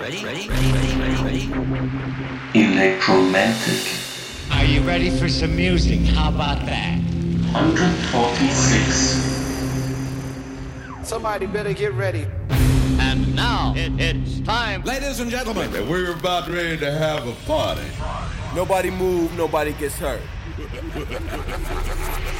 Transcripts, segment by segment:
Ready? Ready? Ready? Ready? Ready? Ready? Electromantic Are you ready for some music? How about that? 146. Somebody better get ready. And now it, it's time. Ladies and gentlemen, We're about ready to have a party. Nobody move, nobody gets hurt.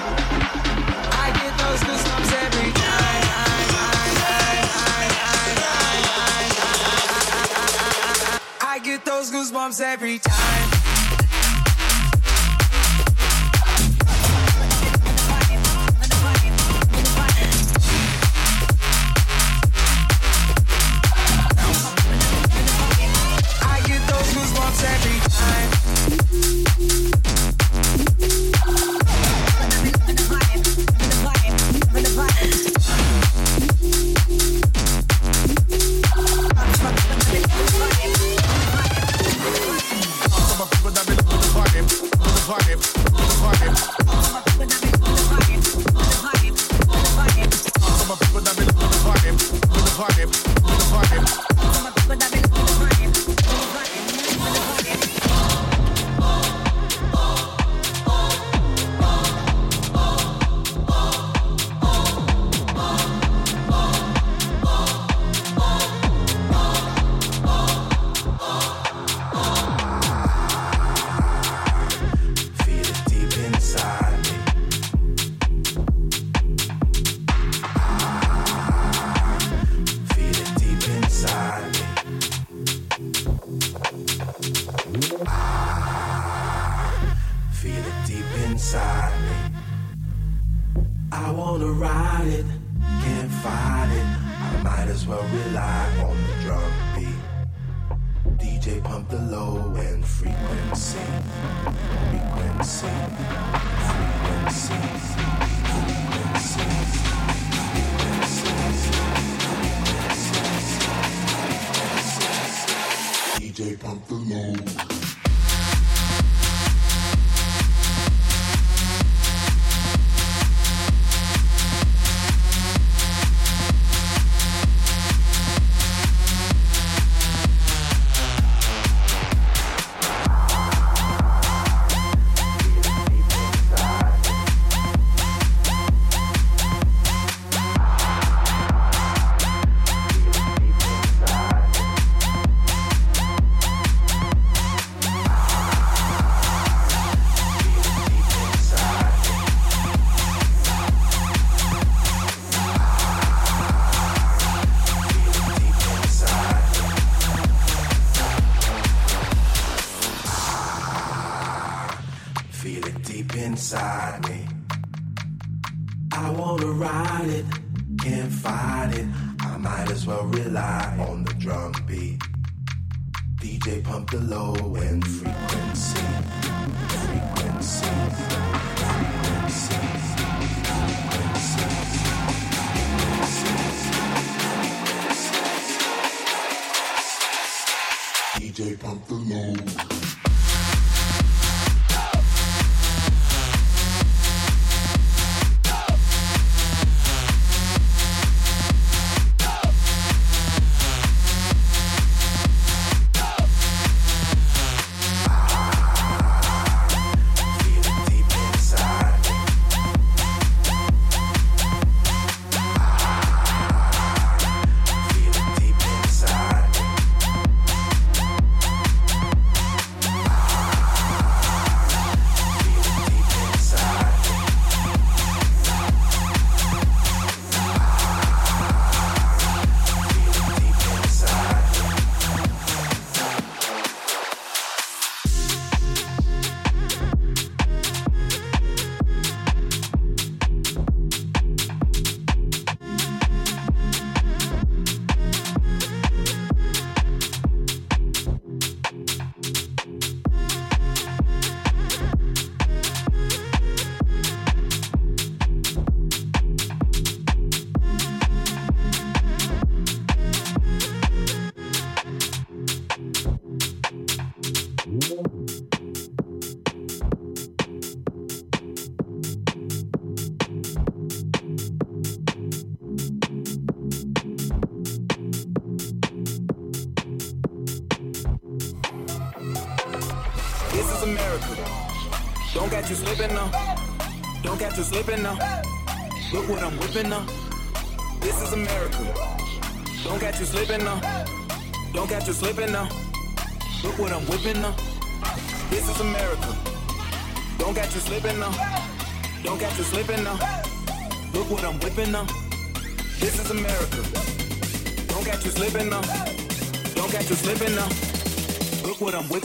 get those goosebumps every time.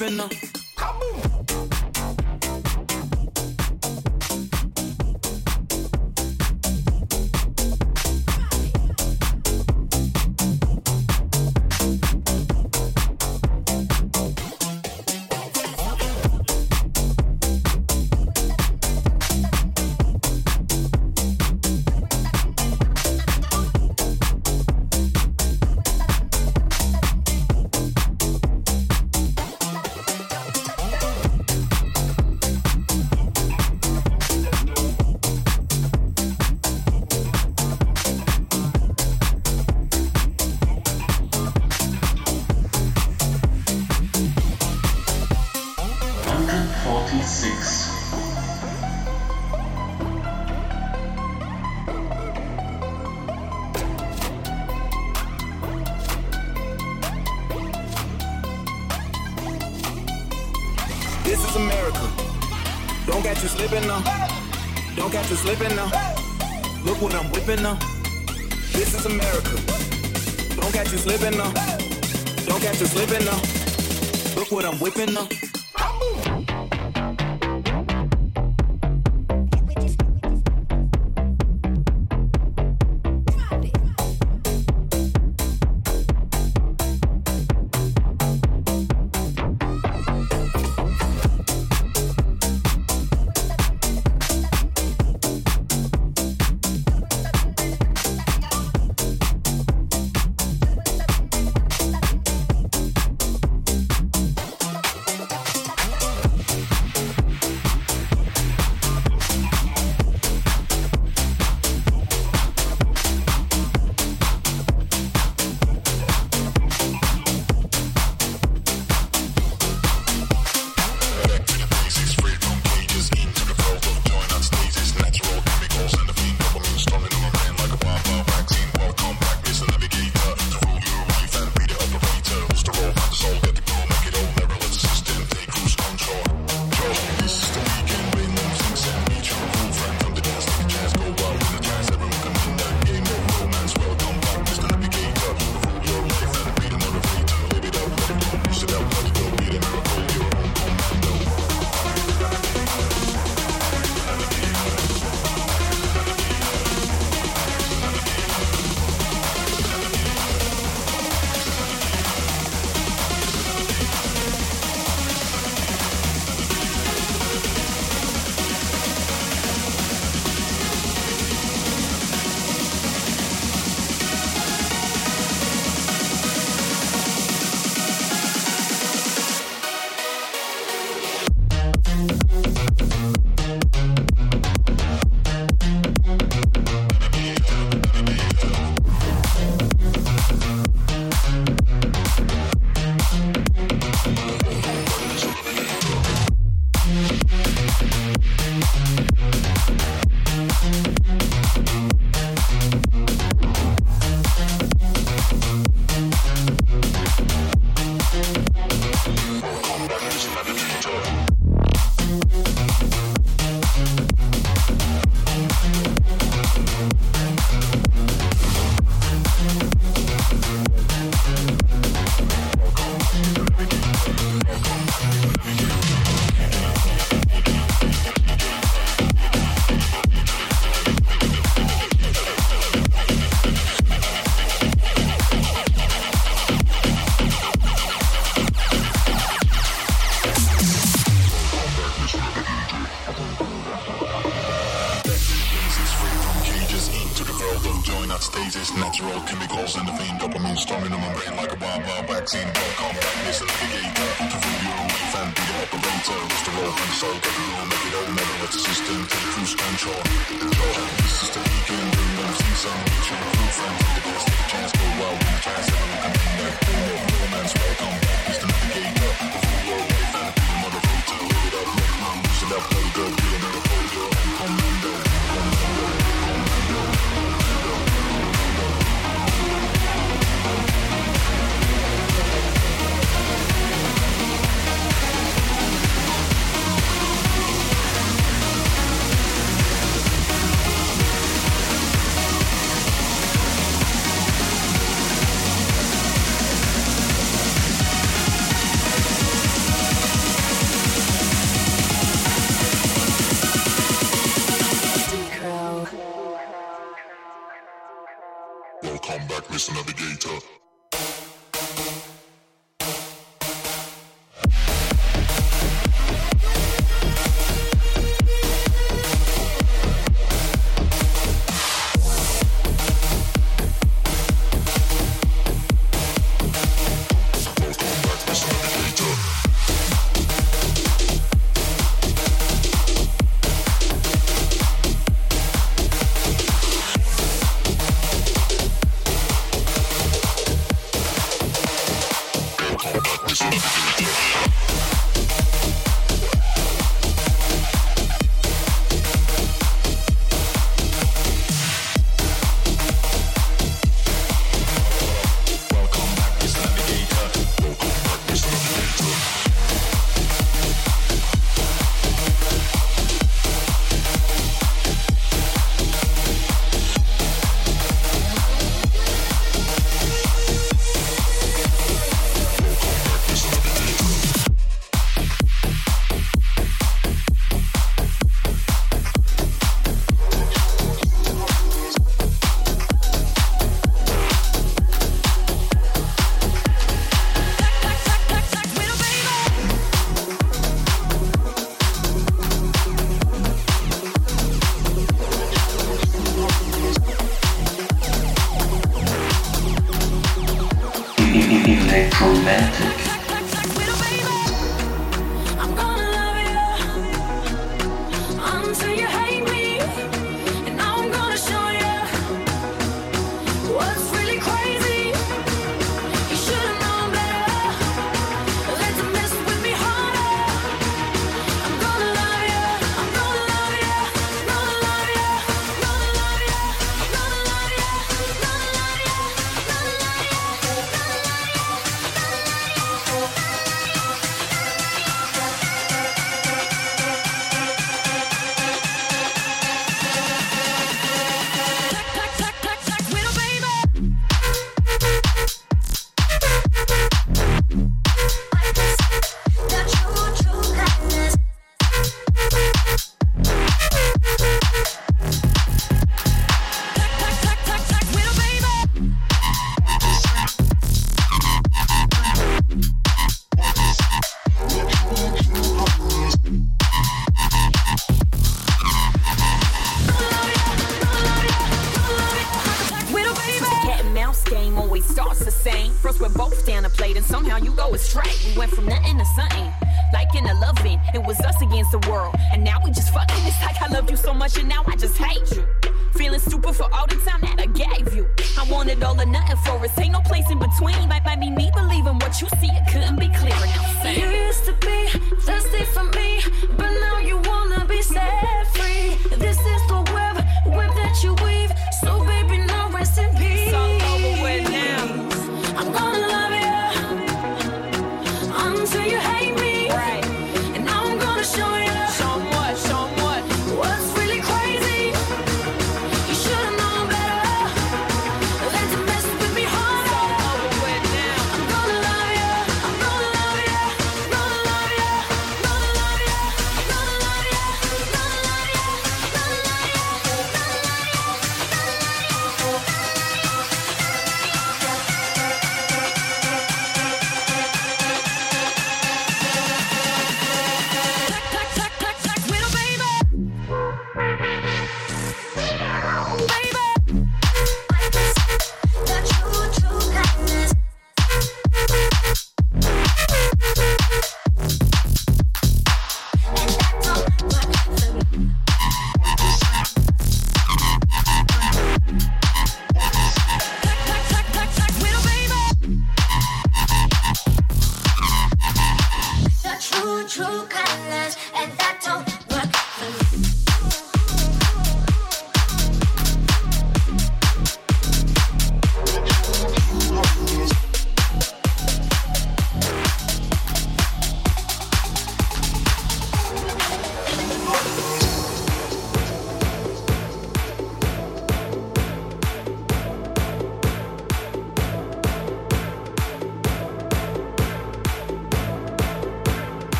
Look what Electromantic.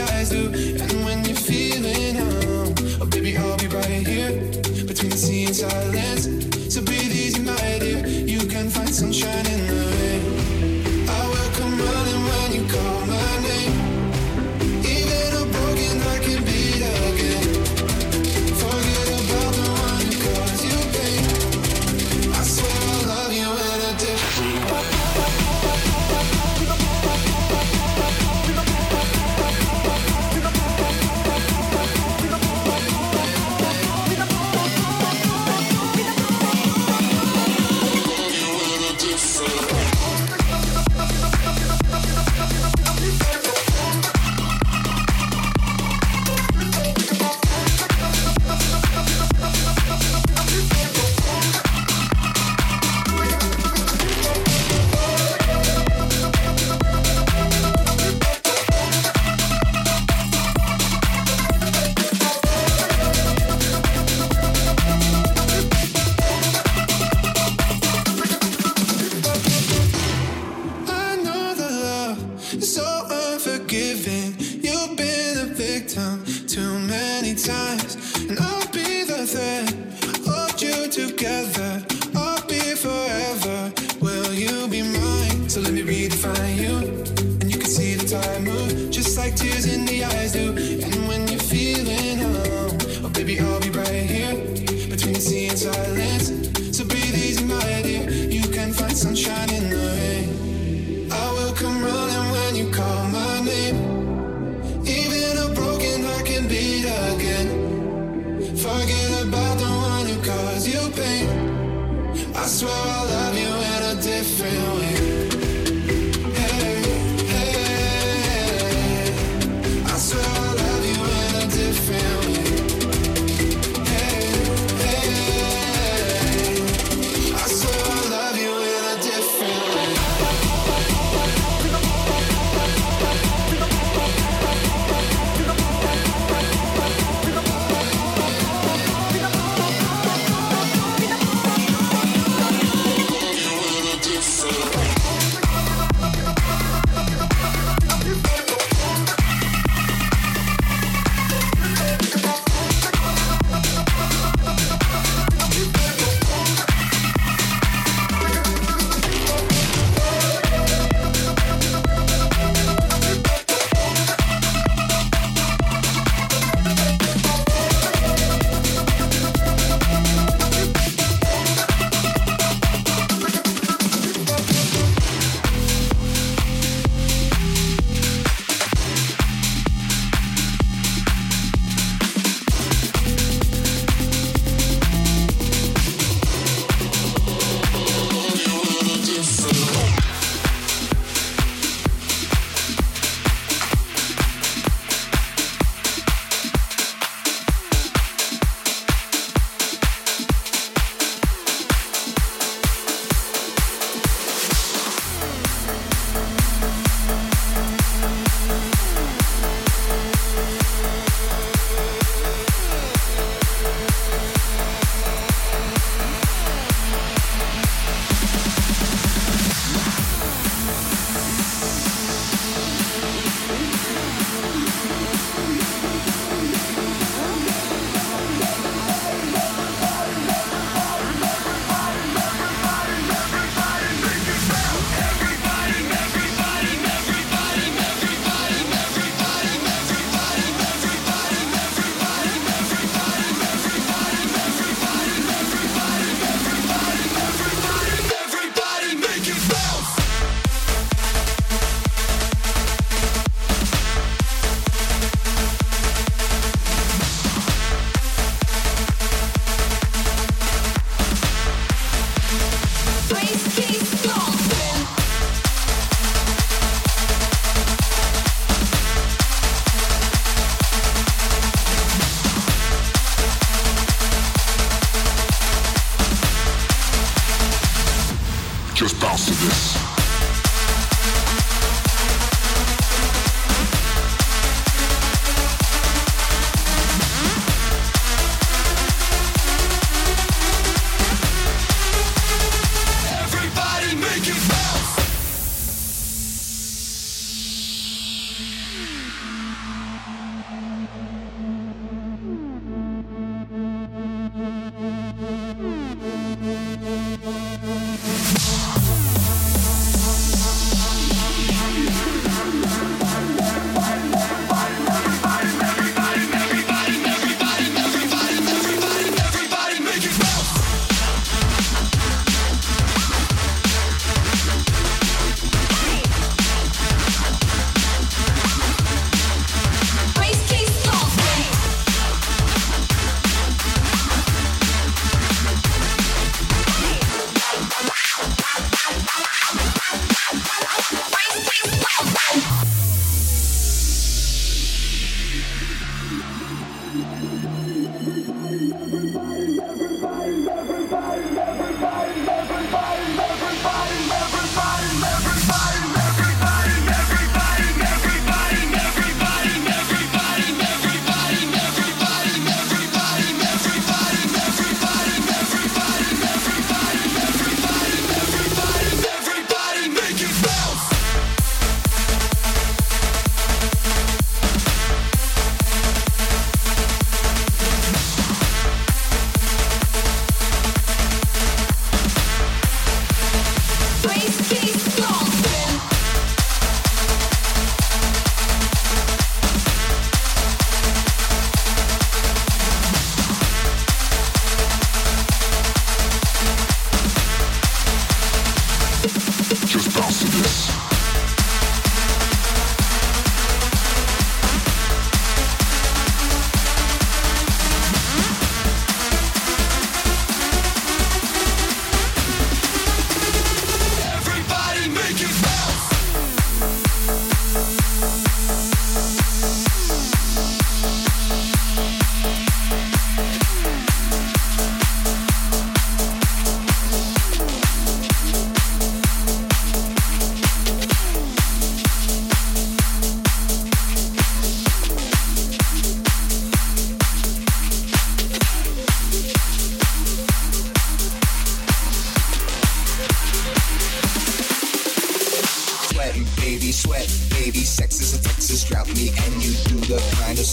eyes do. And when you're feeling down, oh baby, I'll be right here between the sea and silence. So breathe easy, my dear. You can find sunshine.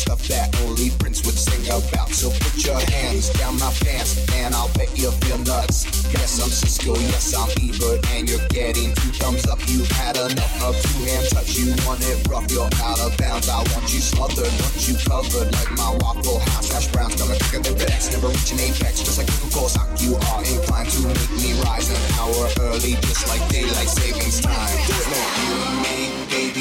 Stuff that only Prince would sing about. So put your hands down my pants, and I'll bet you'll feel nuts. Yes, I'm Cisco, yes, I'm Ebert, and you're getting two thumbs up. You've had enough of two hand touch. You want it rough, you're out of bounds. I want you smothered, want you covered like my Waffle House. Hash browns coming thicker than FedEx, never reaching apex. Just like Coca-Cola stock, you are inclined to make me rise an hour early, just like daylight savings time. You and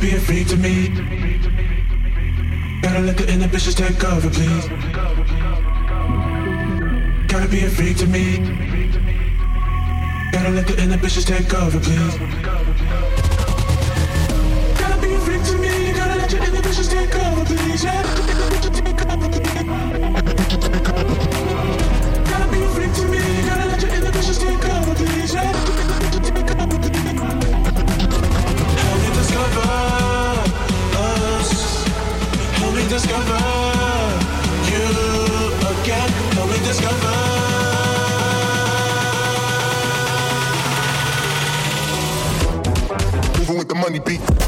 be afraid to me. Gotta let the inhibitions take over, please. Gotta be afraid to me. Gotta let the inhibitions take over, please. money beat.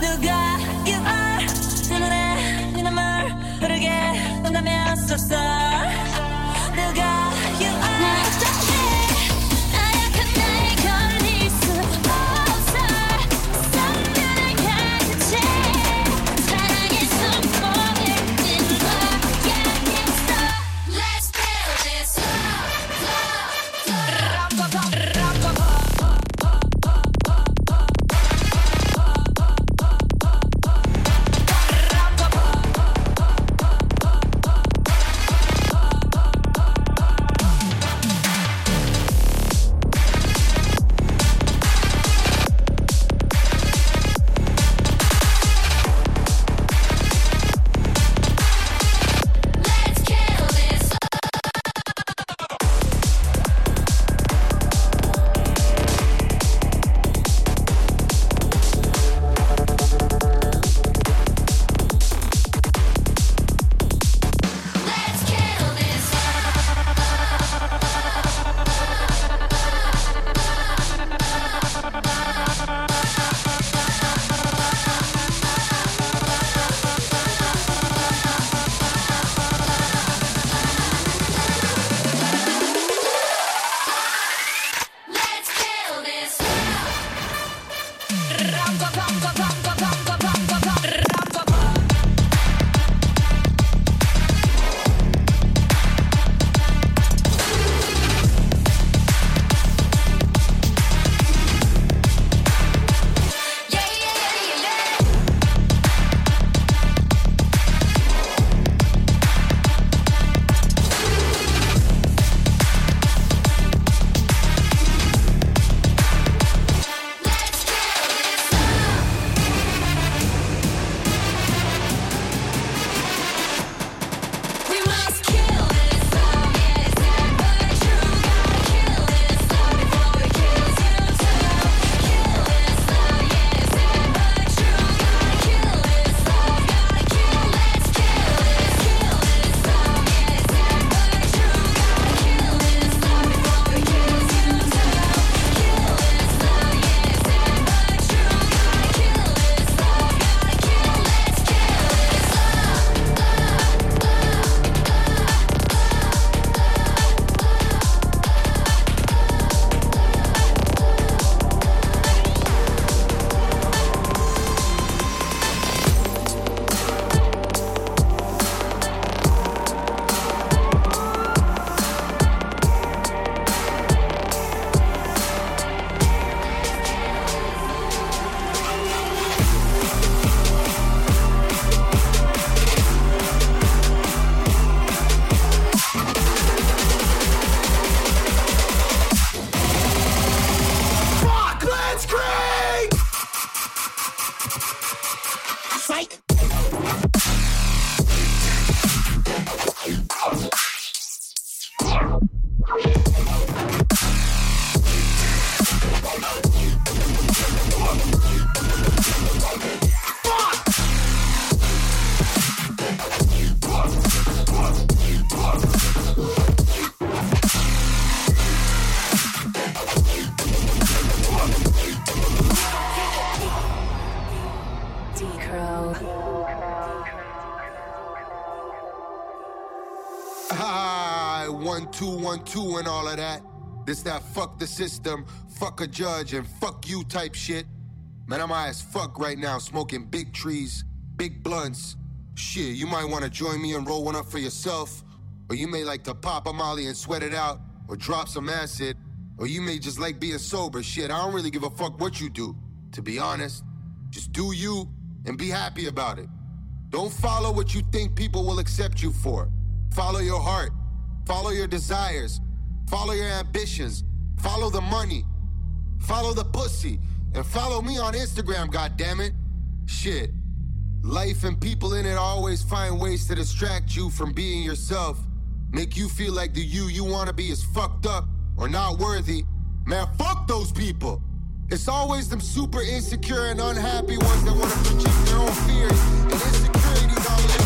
누가 you are 내 눈에 흐르게 넌다면 섭섭 Ah, one, two, one, two, and all of that. This, that, fuck the system, fuck a judge, and fuck you type shit. Man, I'm high as fuck right now, smoking big trees, big blunts. Shit, you might wanna join me and roll one up for yourself. Or you may like to pop a molly and sweat it out, or drop some acid. Or you may just like being sober. Shit, I don't really give a fuck what you do. To be honest, just do you and be happy about it. Don't follow what you think people will accept you for. Follow your heart. Follow your desires. Follow your ambitions. Follow the money. Follow the pussy. And follow me on Instagram, goddammit. Shit. Life and people in it always find ways to distract you from being yourself. Make you feel like the you you wanna be is fucked up or not worthy. Man, fuck those people. It's always them super insecure and unhappy ones that wanna project their own fears and insecurities on you.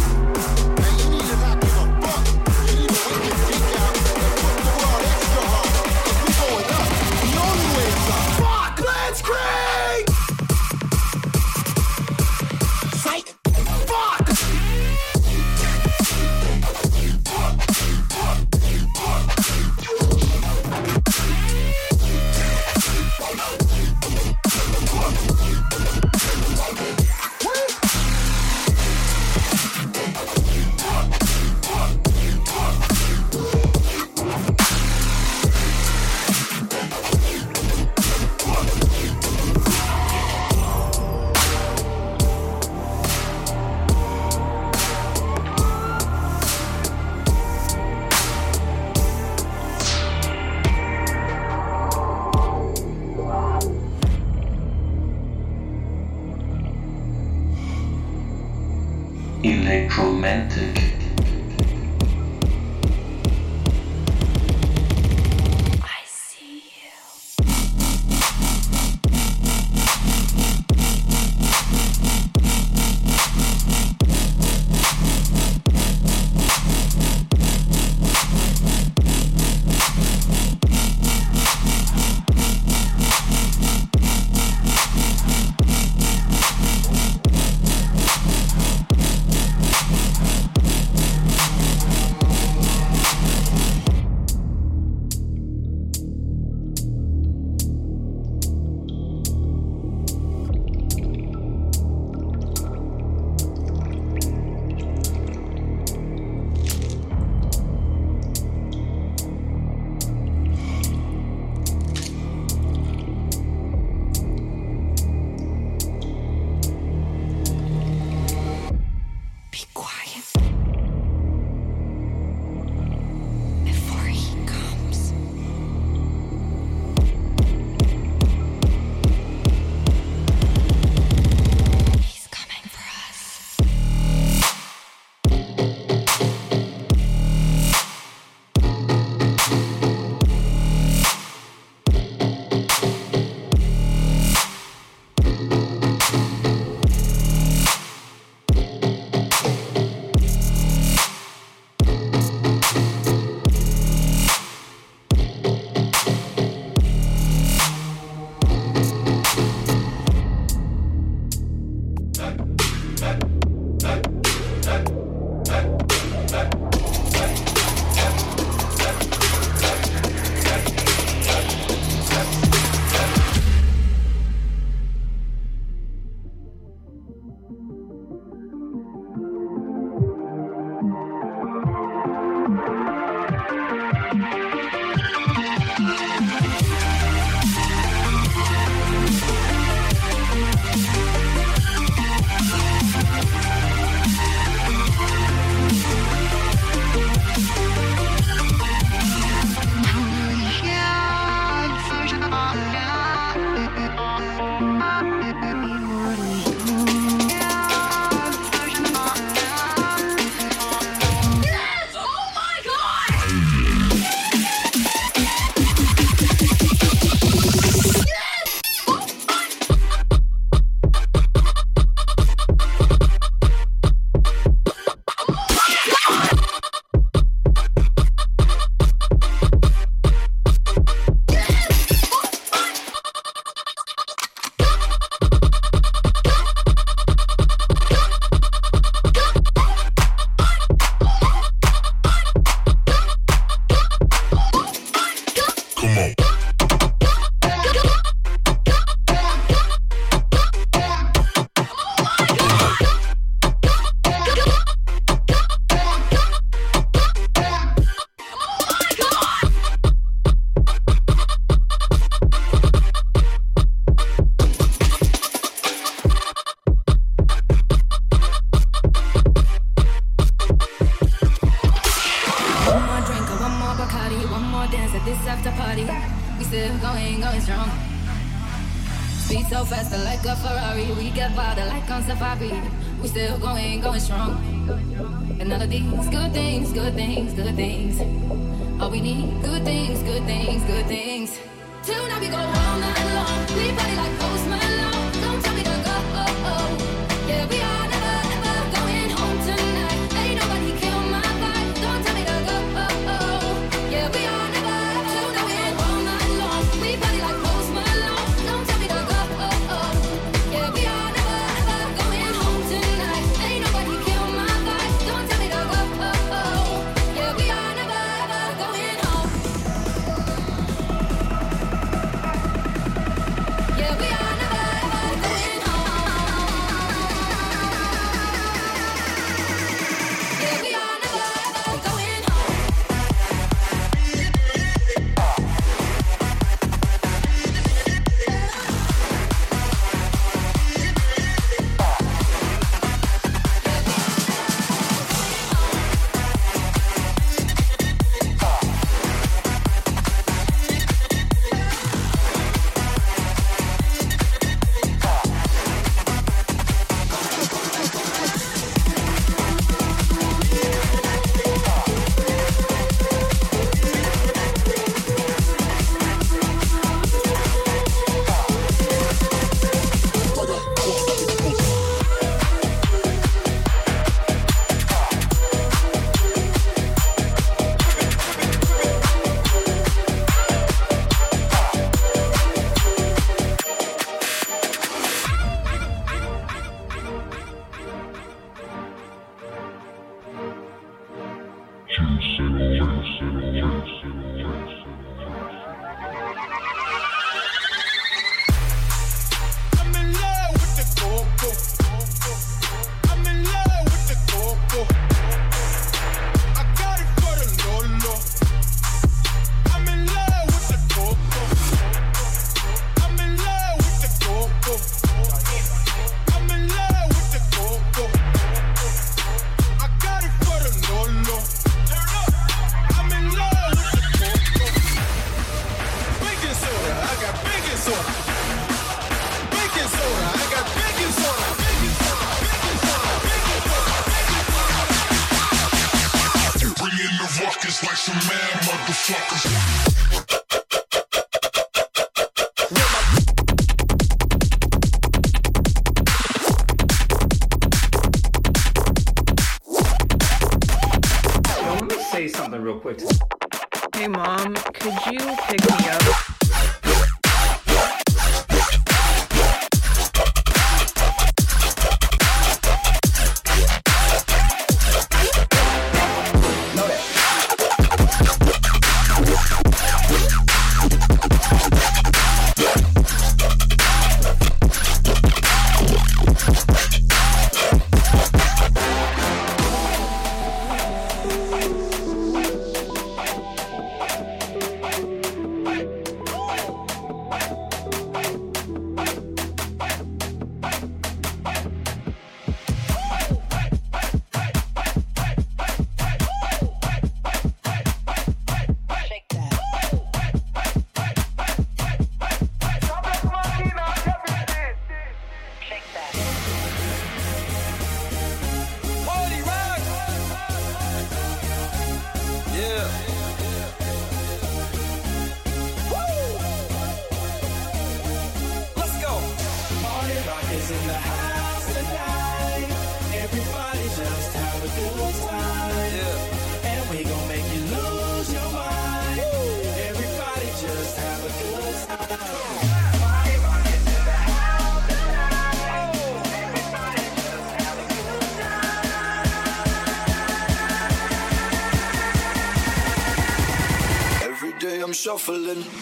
Shuffling.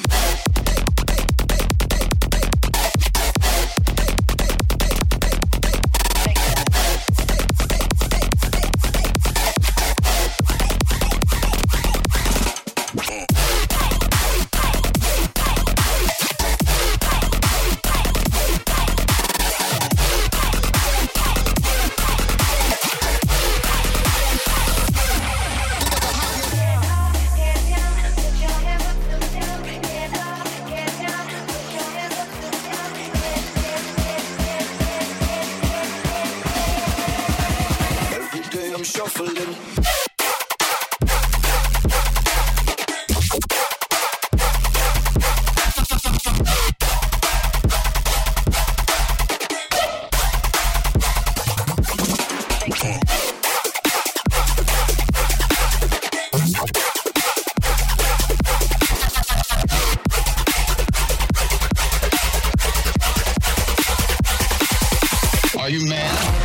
Are you mad?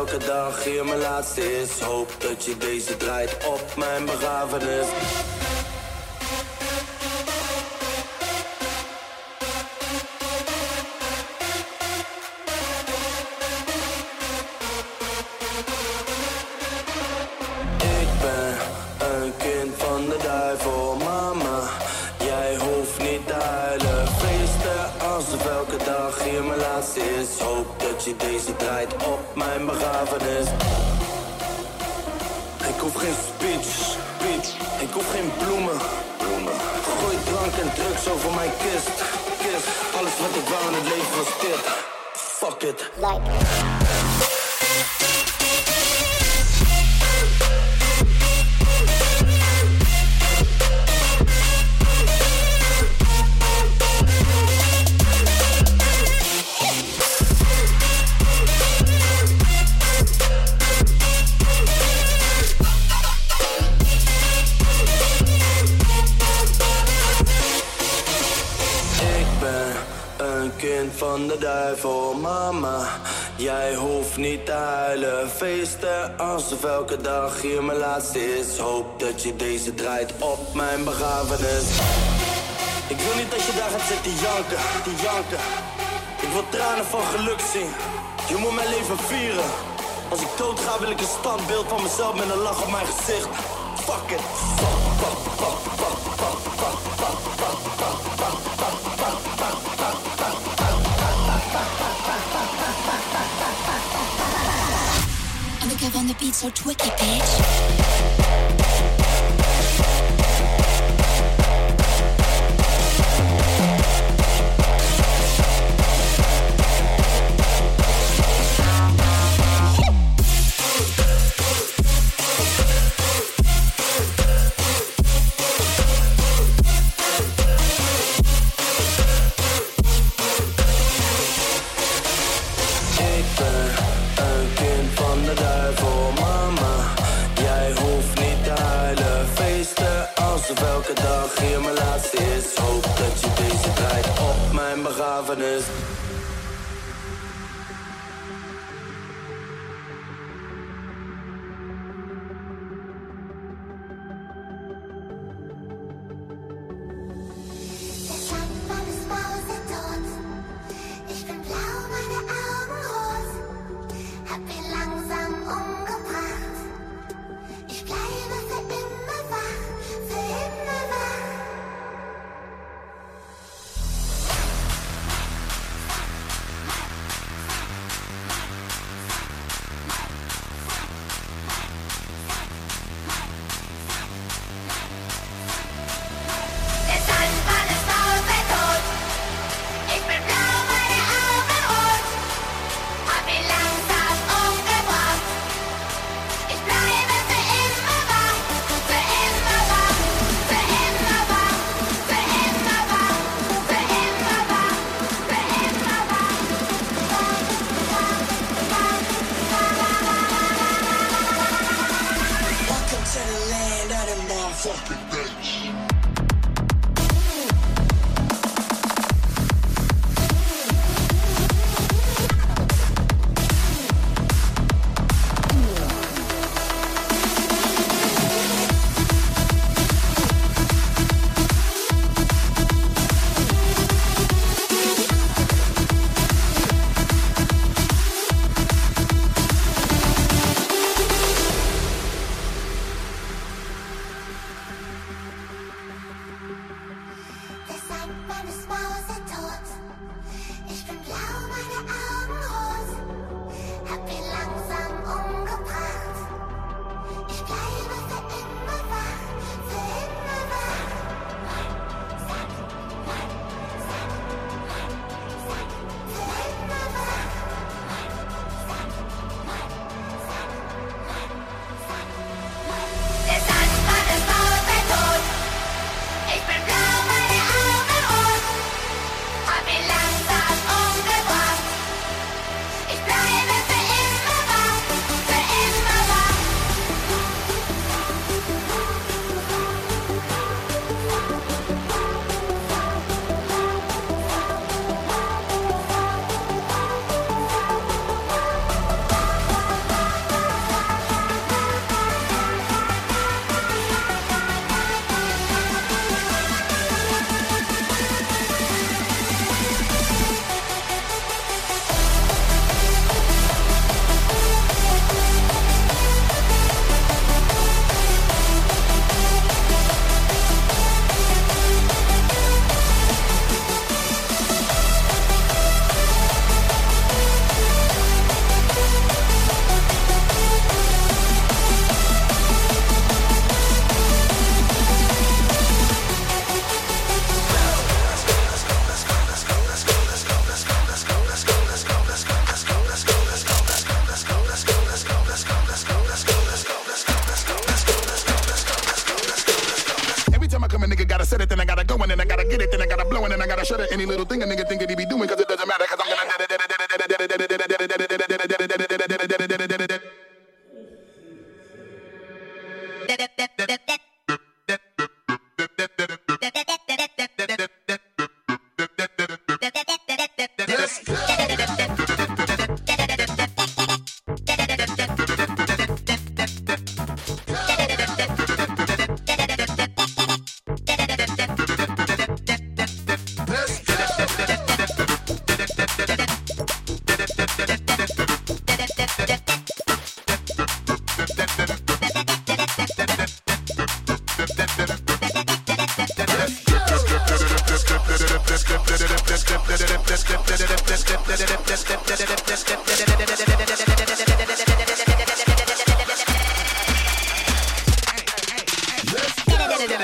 Elke dag hier mijn laatste is. Hoop dat je deze draait op mijn begrafenis. Mijn kist, kist. Alles wat ik wou in het was dit. Fuck it. Ik Jij hoeft niet te huilen, feesten alsof elke dag hier mijn laatste is. Hoop dat je deze draait op mijn begrafenis. Ik wil niet dat je daar gaat zitten janken, te janken. Ik wil tranen van geluk zien. Je moet mijn leven vieren. Als ik dood ga wil ik een standbeeld van mezelf met een lach op mijn gezicht. Fuck it. Fuck, fuck, fuck, fuck, Undercover on the beat, so twicky, bitch.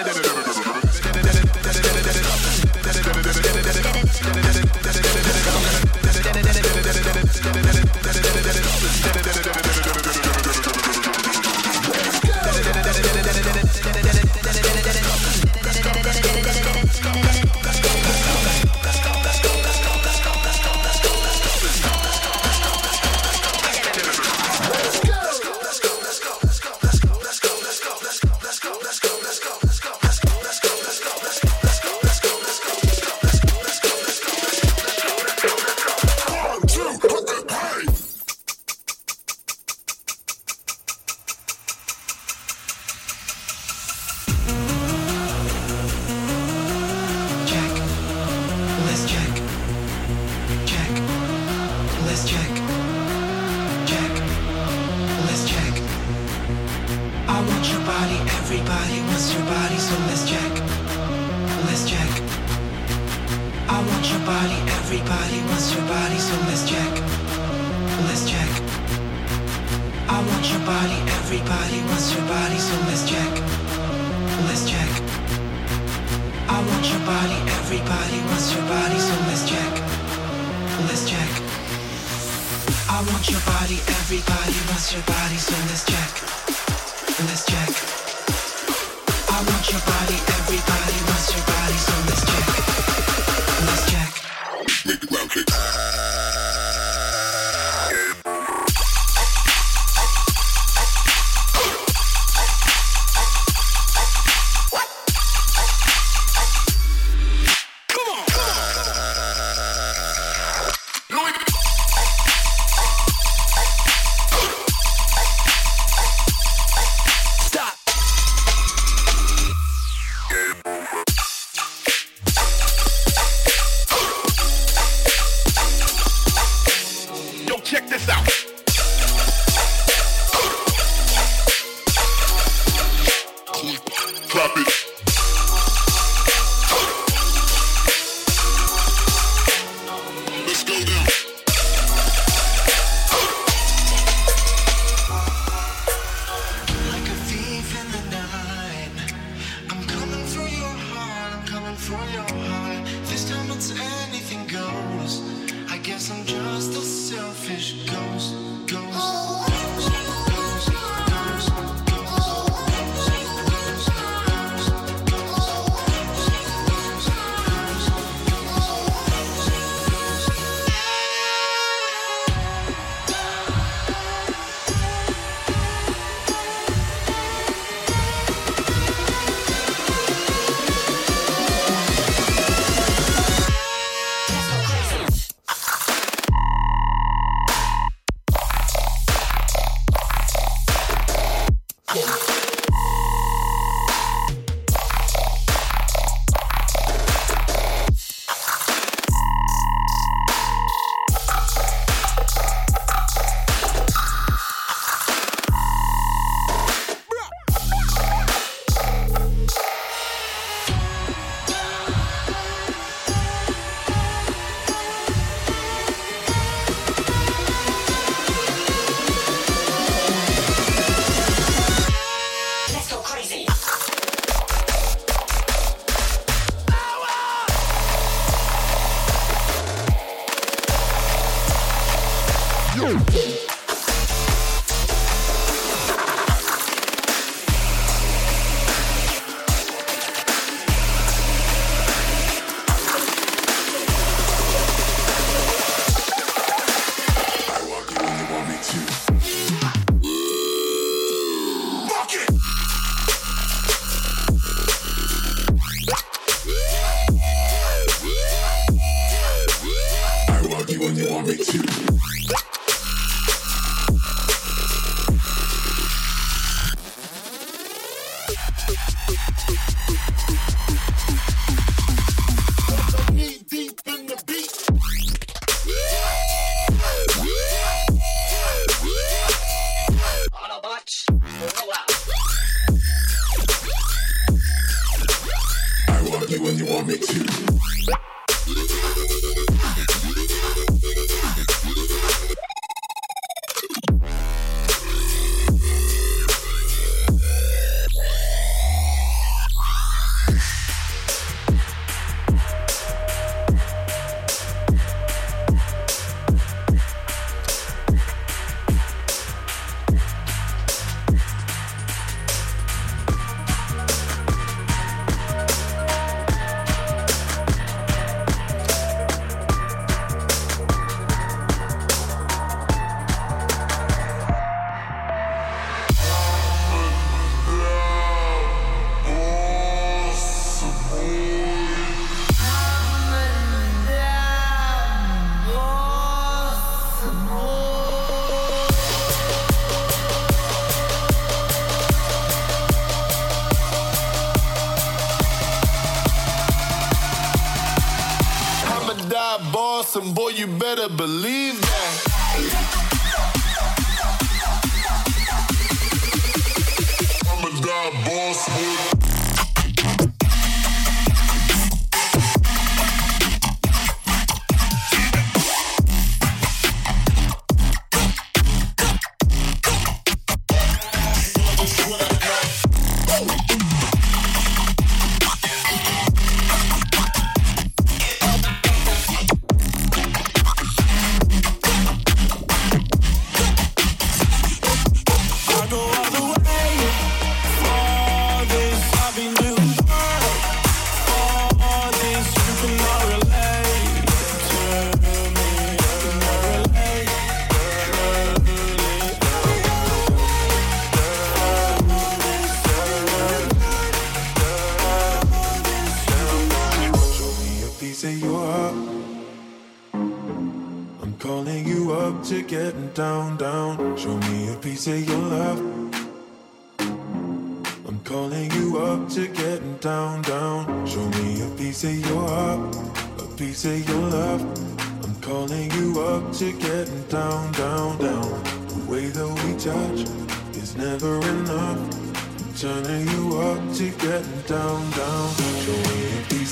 Let's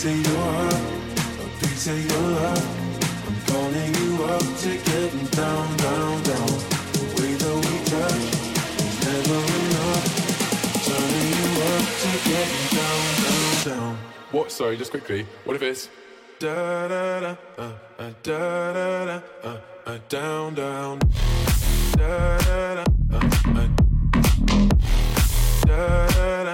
I'm calling you up to get down, down, down. The way that we touch is never enough. Turning you up to down, down, down. What? Sorry, just quickly. What if it's da da da uh, uh, da da da uh, uh, down, down. Da da da uh, uh, da da da.